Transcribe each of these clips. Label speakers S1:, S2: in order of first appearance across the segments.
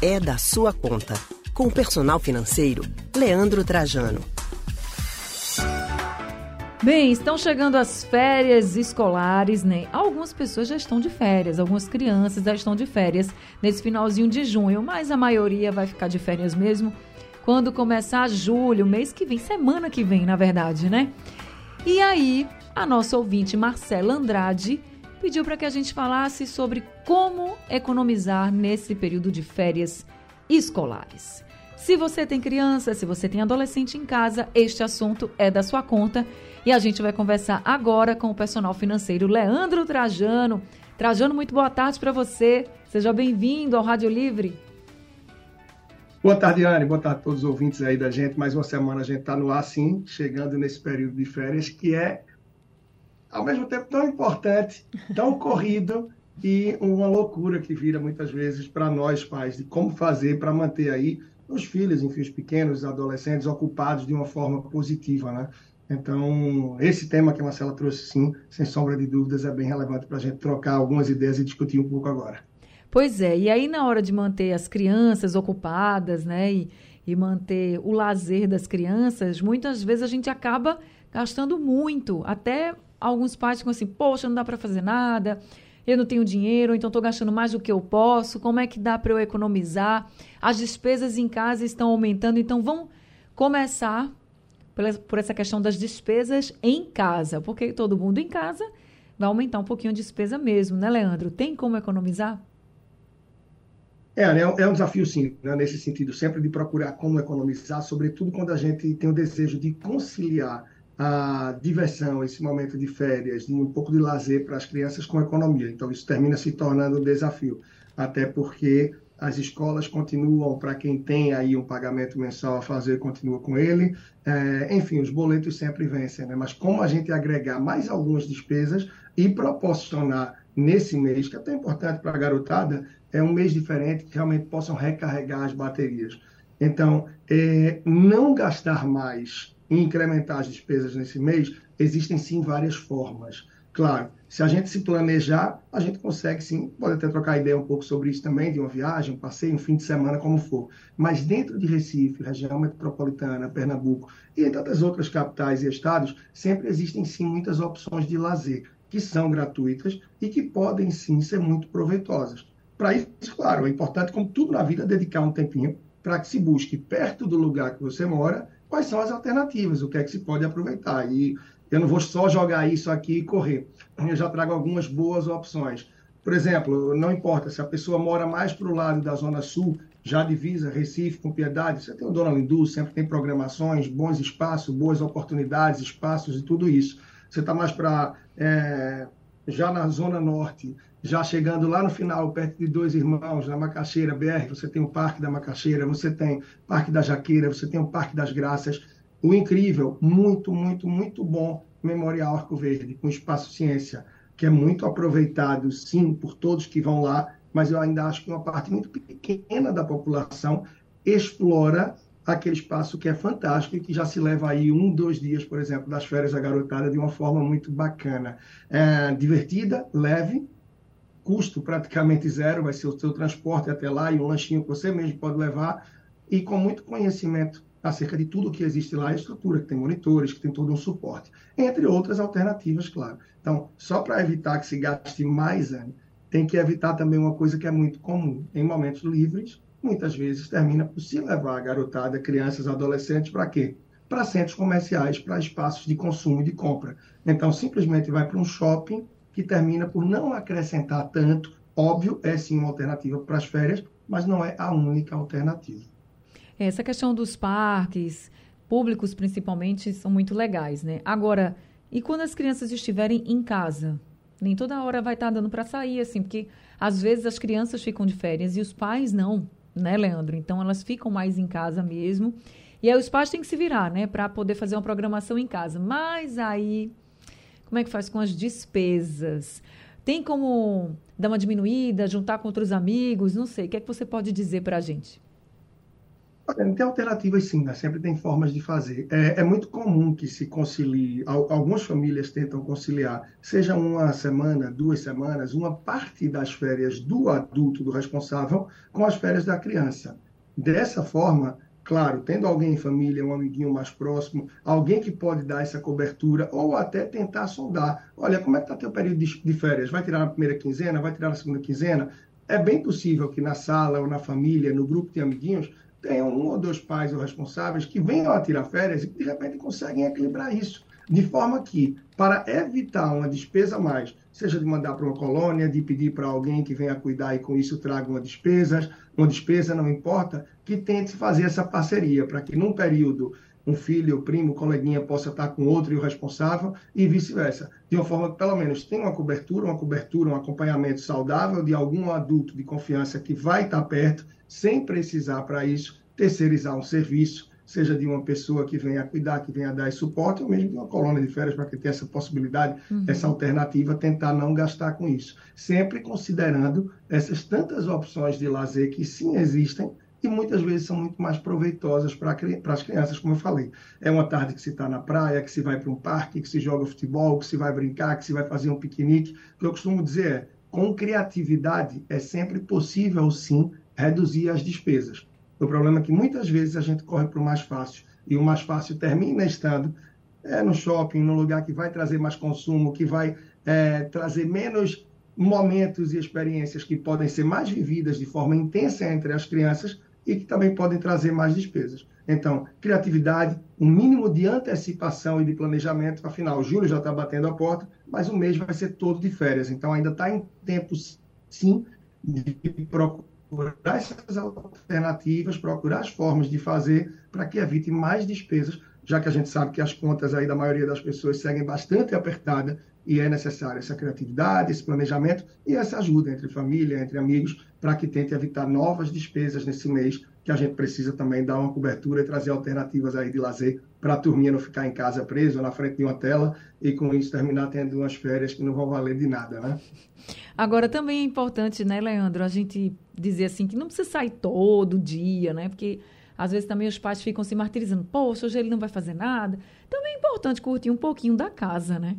S1: É da sua conta. Com o personal financeiro, Leandro Trajano.
S2: Bem, estão chegando as férias escolares, né? Algumas pessoas já estão de férias, algumas crianças já estão de férias nesse finalzinho de junho, mas a maioria vai ficar de férias mesmo quando começar julho, mês que vem, semana que vem, na verdade, né? E aí, a nossa ouvinte Marcela Andrade pediu para que a gente falasse sobre como economizar nesse período de férias escolares. Se você tem criança, se você tem adolescente em casa, este assunto é da sua conta e a gente vai conversar agora com o personal financeiro Leandro Trajano. Trajano, muito boa tarde para você. Seja bem-vindo ao Rádio Livre.
S3: Boa tarde, Anne. Boa tarde a todos os ouvintes aí da gente. Mais uma semana a gente está no ar, sim, chegando nesse período de férias que é, ao mesmo tempo, tão importante, tão corrido e uma loucura que vira muitas vezes para nós pais de como fazer para manter aí os filhos, enfim, os pequenos, adolescentes ocupados de uma forma positiva, né? Então, esse tema que a Marcela trouxe, sim, sem sombra de dúvidas, é bem relevante para a gente trocar algumas ideias e discutir um pouco agora.
S2: Pois é, e aí na hora de manter as crianças ocupadas, né, e, e manter o lazer das crianças, muitas vezes a gente acaba gastando muito. Até alguns pais ficam assim, poxa, não dá para fazer nada, eu não tenho dinheiro, então estou gastando mais do que eu posso, como é que dá para eu economizar? As despesas em casa estão aumentando, então vamos começar por essa questão das despesas em casa, porque todo mundo em casa vai aumentar um pouquinho a despesa mesmo, né, Leandro? Tem como economizar?
S3: É, é, é um desafio, sim, né, nesse sentido, sempre de procurar como economizar, sobretudo quando a gente tem o desejo de conciliar a diversão, esse momento de férias, de um pouco de lazer para as crianças com economia. Então, isso termina se tornando um desafio, até porque as escolas continuam, para quem tem aí um pagamento mensal a fazer, continua com ele. É, enfim, os boletos sempre vencem, né? Mas como a gente agregar mais algumas despesas e proporcionar nesse mês, que é tão importante para a garotada, é um mês diferente que realmente possam recarregar as baterias. Então, é, não gastar mais incrementar as despesas nesse mês, existem sim várias formas. Claro, se a gente se planejar, a gente consegue sim, pode até trocar ideia um pouco sobre isso também, de uma viagem, um passeio, um fim de semana, como for. Mas dentro de Recife, região metropolitana, Pernambuco e em tantas outras capitais e estados, sempre existem sim muitas opções de lazer, que são gratuitas e que podem sim ser muito proveitosas. Para isso, claro, é importante, como tudo na vida, dedicar um tempinho para que se busque perto do lugar que você mora quais são as alternativas, o que é que se pode aproveitar. E eu não vou só jogar isso aqui e correr. Eu já trago algumas boas opções. Por exemplo, não importa se a pessoa mora mais para o lado da Zona Sul, já divisa Recife com Piedade, você tem o Dona Lindu, sempre tem programações, bons espaços, boas oportunidades, espaços e tudo isso. Você está mais para é, já na Zona Norte, já chegando lá no final, perto de Dois Irmãos, na Macaxeira BR, você tem o Parque da Macaxeira, você tem Parque da Jaqueira, você tem o Parque das Graças, o incrível, muito, muito, muito bom Memorial Arco Verde, com Espaço Ciência, que é muito aproveitado, sim, por todos que vão lá, mas eu ainda acho que uma parte muito pequena da população explora aquele espaço que é fantástico e que já se leva aí um, dois dias, por exemplo, das férias da garotada de uma forma muito bacana. É, divertida, leve, custo praticamente zero, vai ser o seu transporte até lá e um lanchinho que você mesmo pode levar, e com muito conhecimento acerca de tudo que existe lá, a estrutura, que tem monitores, que tem todo um suporte, entre outras alternativas, claro. Então, só para evitar que se gaste mais, tem que evitar também uma coisa que é muito comum. Em momentos livres, muitas vezes termina por se levar a garotada, crianças, adolescentes, para quê? Para centros comerciais, para espaços de consumo e de compra. Então, simplesmente vai para um shopping que termina por não acrescentar tanto. Óbvio, é sim uma alternativa para as férias, mas não é a única alternativa.
S2: Essa questão dos parques, públicos principalmente, são muito legais, né? Agora, e quando as crianças estiverem em casa? Nem toda hora vai estar dando para sair, assim, porque às vezes as crianças ficam de férias e os pais não, né, Leandro? Então elas ficam mais em casa mesmo. E aí os pais têm que se virar, né, para poder fazer uma programação em casa. Mas aí, como é que faz com as despesas? Tem como dar uma diminuída, juntar com outros amigos? Não sei. O que é que você pode dizer para a gente?
S3: Tem alternativas sim, né? sempre tem formas de fazer. É, é, muito comum que se concilie, algumas famílias tentam conciliar, seja uma semana, duas semanas, uma parte das férias do adulto, do responsável, com as férias da criança. Dessa forma, claro, tendo alguém em família, um amiguinho mais próximo, alguém que pode dar essa cobertura, ou até tentar sondar. Olha, como é que está teu período de, férias? Vai tirar na primeira quinzena? Vai tirar na segunda quinzena? É bem possível que na sala ou na família, no grupo de amiguinhos, tenham um ou dois pais ou responsáveis que venham a tirar férias e de repente conseguem equilibrar isso. De forma que, para evitar uma despesa a mais, seja de mandar para uma colônia, de pedir para alguém que venha cuidar e com isso traga uma despesa, uma despesa não importa, que tente fazer essa parceria, para que num período um filho, primo, coleguinha possa estar com outro e o responsável e vice-versa. De uma forma que pelo menos tenha uma cobertura, uma cobertura, um acompanhamento saudável de algum adulto de confiança que vai estar perto, sem precisar para isso terceirizar um serviço, seja de uma pessoa que venha cuidar, que venha dar esse suporte, ou mesmo de uma colônia de férias para que tenha essa possibilidade, uhum. essa alternativa, tentar não gastar com isso. Sempre considerando essas tantas opções de lazer que sim existem, e muitas vezes são muito mais proveitosas para, as crianças, como eu falei. É uma tarde que se está na praia, que se vai para um parque, que se joga futebol, que se vai brincar, que se vai fazer um piquenique. O que eu costumo dizer é, com criatividade é sempre possível, sim, reduzir as despesas. O problema é que muitas vezes a gente corre para o mais fácil, e o mais fácil termina estando é, no shopping, num lugar que vai trazer mais consumo, que vai é, trazer menos momentos e experiências que podem ser mais vividas de forma intensa entre as crianças e que também podem trazer mais despesas. Então, criatividade, um mínimo de antecipação e de planejamento. Afinal, julho já está batendo a porta, mas o mês vai ser todo de férias. Então, ainda está em tempo, sim, de procurar essas alternativas, procurar as formas de fazer para que evite mais despesas, já que a gente sabe que as contas aí da maioria das pessoas seguem bastante apertada e é necessária essa criatividade, esse planejamento e essa ajuda entre família, entre amigos, para que tente evitar novas despesas nesse mês, que a gente precisa também dar uma cobertura e trazer alternativas aí de lazer para a turminha não ficar em casa preso na frente de uma tela e com isso terminar tendo umas férias que não vão valer de nada, né?
S2: Agora também é importante, né, Leandro, a gente dizer assim que não precisa sair todo dia, né? Porque às vezes também os pais ficam se martirizando, poxa, hoje ele não vai fazer nada. Também é importante curtir um pouquinho da casa, né?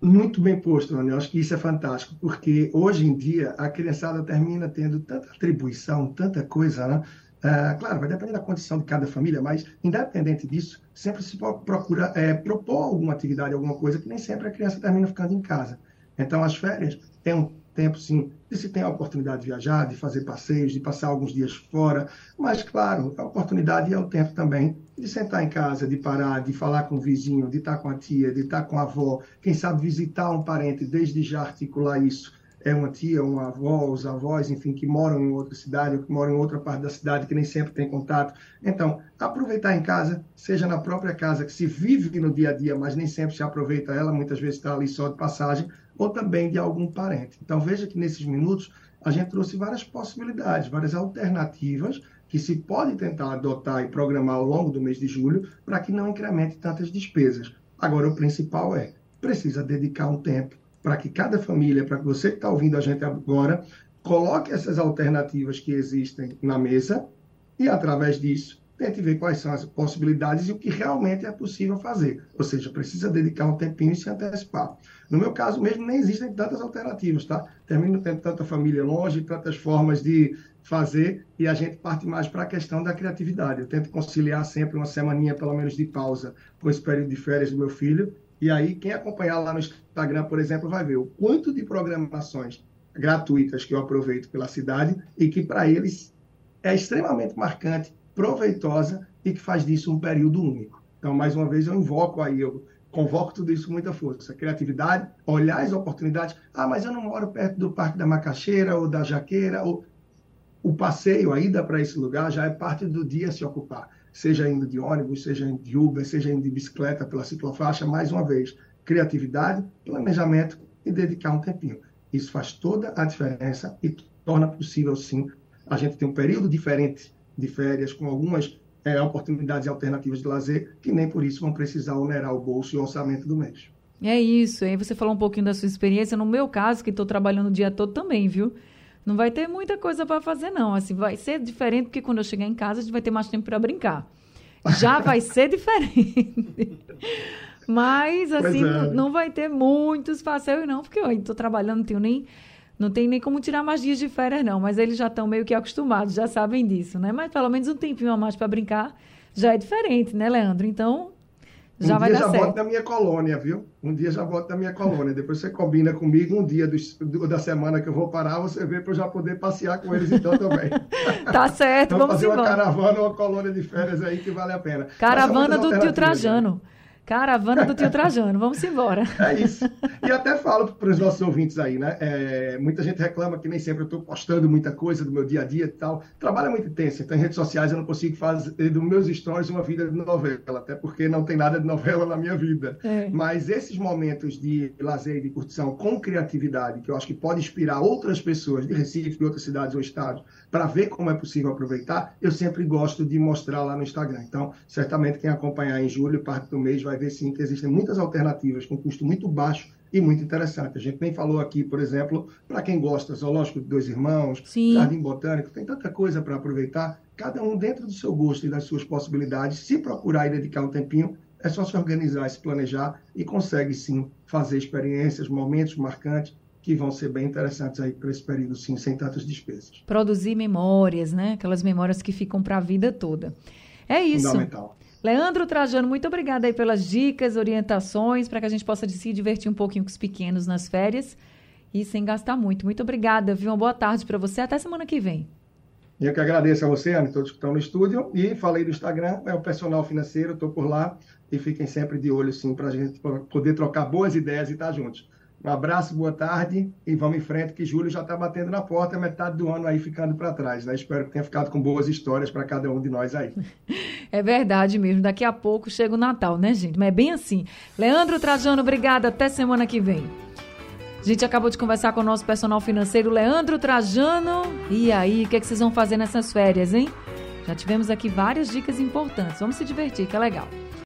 S3: Muito bem posto, Ana. Eu acho que isso é fantástico, porque hoje em dia a criançada termina tendo tanta atribuição, tanta coisa, né? Ah, claro, vai depender da condição de cada família, mas independente disso, sempre se procura é, propor alguma atividade, alguma coisa que nem sempre a criança termina ficando em casa. Então, as férias é um tempo, sim, de se ter a oportunidade de viajar, de fazer passeios, de passar alguns dias fora, mas, claro, a oportunidade é o tempo também de sentar em casa, de parar, de falar com o vizinho, de estar com a tia, de estar com a avó, quem sabe visitar um parente, desde já articular isso. É uma tia, uma avó, os avós, enfim, que moram em outra cidade ou que moram em outra parte da cidade, que nem sempre tem contato. Então, aproveitar em casa, seja na própria casa, que se vive no dia a dia, mas nem sempre se aproveita ela, muitas vezes está ali só de passagem, ou também de algum parente. Então, veja que nesses minutos a gente trouxe várias possibilidades, várias alternativas que se pode tentar adotar e programar ao longo do mês de julho para que não incremente tantas despesas. Agora, o principal é, precisa dedicar um tempo para que cada família, para que você que está ouvindo a gente agora, coloque essas alternativas que existem na mesa e, através disso, tente ver quais são as possibilidades e o que realmente é possível fazer. Ou seja, precisa dedicar um tempinho e se antecipar. No meu caso mesmo, nem existem tantas alternativas, tá? Termino tendo tanta família longe, tantas formas de fazer e a gente parte mais para a questão da criatividade. Eu tento conciliar sempre uma semaninha, pelo menos, de pausa com esse período de férias do meu filho. E aí, quem acompanhar lá no Instagram, por exemplo, vai ver o quanto de programações gratuitas que eu aproveito pela cidade e que, para eles, é extremamente marcante proveitosa e que faz disso um período único. Então, mais uma vez, eu invoco aí, eu convoco tudo isso com muita força. Criatividade, olhar as oportunidades. Ah, mas eu não moro perto do Parque da Macaxeira ou da Jaqueira. Ou... O passeio, a ida para esse lugar já é parte do dia se ocupar. Seja indo de ônibus, seja indo de Uber, seja indo de bicicleta pela ciclofaixa. Mais uma vez, criatividade, planejamento e dedicar um tempinho. Isso faz toda a diferença e torna possível, sim, a gente ter um período diferente de férias, com algumas é, oportunidades alternativas de lazer, que nem por isso vão precisar onerar o bolso e o orçamento do mês.
S2: É isso. Aí você falou um pouquinho da sua experiência. No meu caso, que estou trabalhando o dia todo também, viu? não vai ter muita coisa para fazer, não. Assim, vai ser diferente, porque quando eu chegar em casa, a gente vai ter mais tempo para brincar. Já vai ser diferente. Mas, assim, é. não, não, vai ter muitos passeios, não, porque eu estou trabalhando, não tenho nem. Não tem nem como tirar mais dias de férias, não. Mas eles já estão meio que acostumados, já sabem disso, né? Mas pelo menos um tempinho a mais para brincar já é diferente, né, Leandro? Então, já um vai
S3: dia
S2: dar
S3: já
S2: certo.
S3: na minha colônia, viu? Um dia já boto na minha colônia. Depois você combina comigo um dia do, do, da semana que eu vou parar, você vê para eu já poder passear com eles então também.
S2: tá certo, vamos,
S3: vamos fazer
S2: embora.
S3: uma caravana, uma colônia de férias aí que vale a pena.
S2: Caravana do tio Trajano. Né? Caravana do tio Trajano, vamos embora.
S3: É isso. E até falo para os nossos ouvintes aí, né? É, muita gente reclama que nem sempre eu estou postando muita coisa do meu dia a dia e tal. Trabalho é muito intenso, então em redes sociais eu não consigo fazer dos meus stories uma vida de novela, até porque não tem nada de novela na minha vida. É. Mas esses momentos de lazer e de curtição com criatividade, que eu acho que pode inspirar outras pessoas de Recife, de outras cidades ou estados, para ver como é possível aproveitar, eu sempre gosto de mostrar lá no Instagram. Então, certamente quem acompanhar em julho, parte do mês, vai ver sim que existem muitas alternativas com custo muito baixo e muito interessante. A gente nem falou aqui, por exemplo, para quem gosta, zoológico de dois irmãos, Sim. jardim botânico, tem tanta coisa para aproveitar, cada um dentro do seu gosto e das suas possibilidades. Se procurar e dedicar um tempinho, é só se organizar, se planejar e consegue sim fazer experiências, momentos marcantes que vão ser bem interessantes aí para esse período, sim, sem tantas despesas.
S2: Produzir memórias, né? Aquelas memórias que ficam para a vida toda. É isso.
S3: Fundamental.
S2: Leandro Trajano, muito obrigada aí pelas dicas, orientações, para que a gente possa se divertir um pouquinho com os pequenos nas férias e sem gastar muito. Muito obrigada, viu? Uma boa tarde para você. Até semana que vem.
S3: Eu que agradeço a você, Ana, todos que estão no estúdio. E falei do Instagram, é o personal financeiro, estou por lá. E fiquem sempre de olho, sim, para a gente poder trocar boas ideias e estar juntos. Um abraço, boa tarde e vamos em frente, que julho já está batendo na porta, metade do ano aí ficando para trás. Né? Espero que tenha ficado com boas histórias para cada um de nós aí.
S2: É verdade mesmo, daqui a pouco chega o Natal, né, gente? Mas é bem assim. Leandro Trajano, obrigada, até semana que vem. A gente acabou de conversar com o nosso personal financeiro, Leandro Trajano. E aí, o que, é que vocês vão fazer nessas férias, hein? Já tivemos aqui várias dicas importantes. Vamos se divertir, que é legal.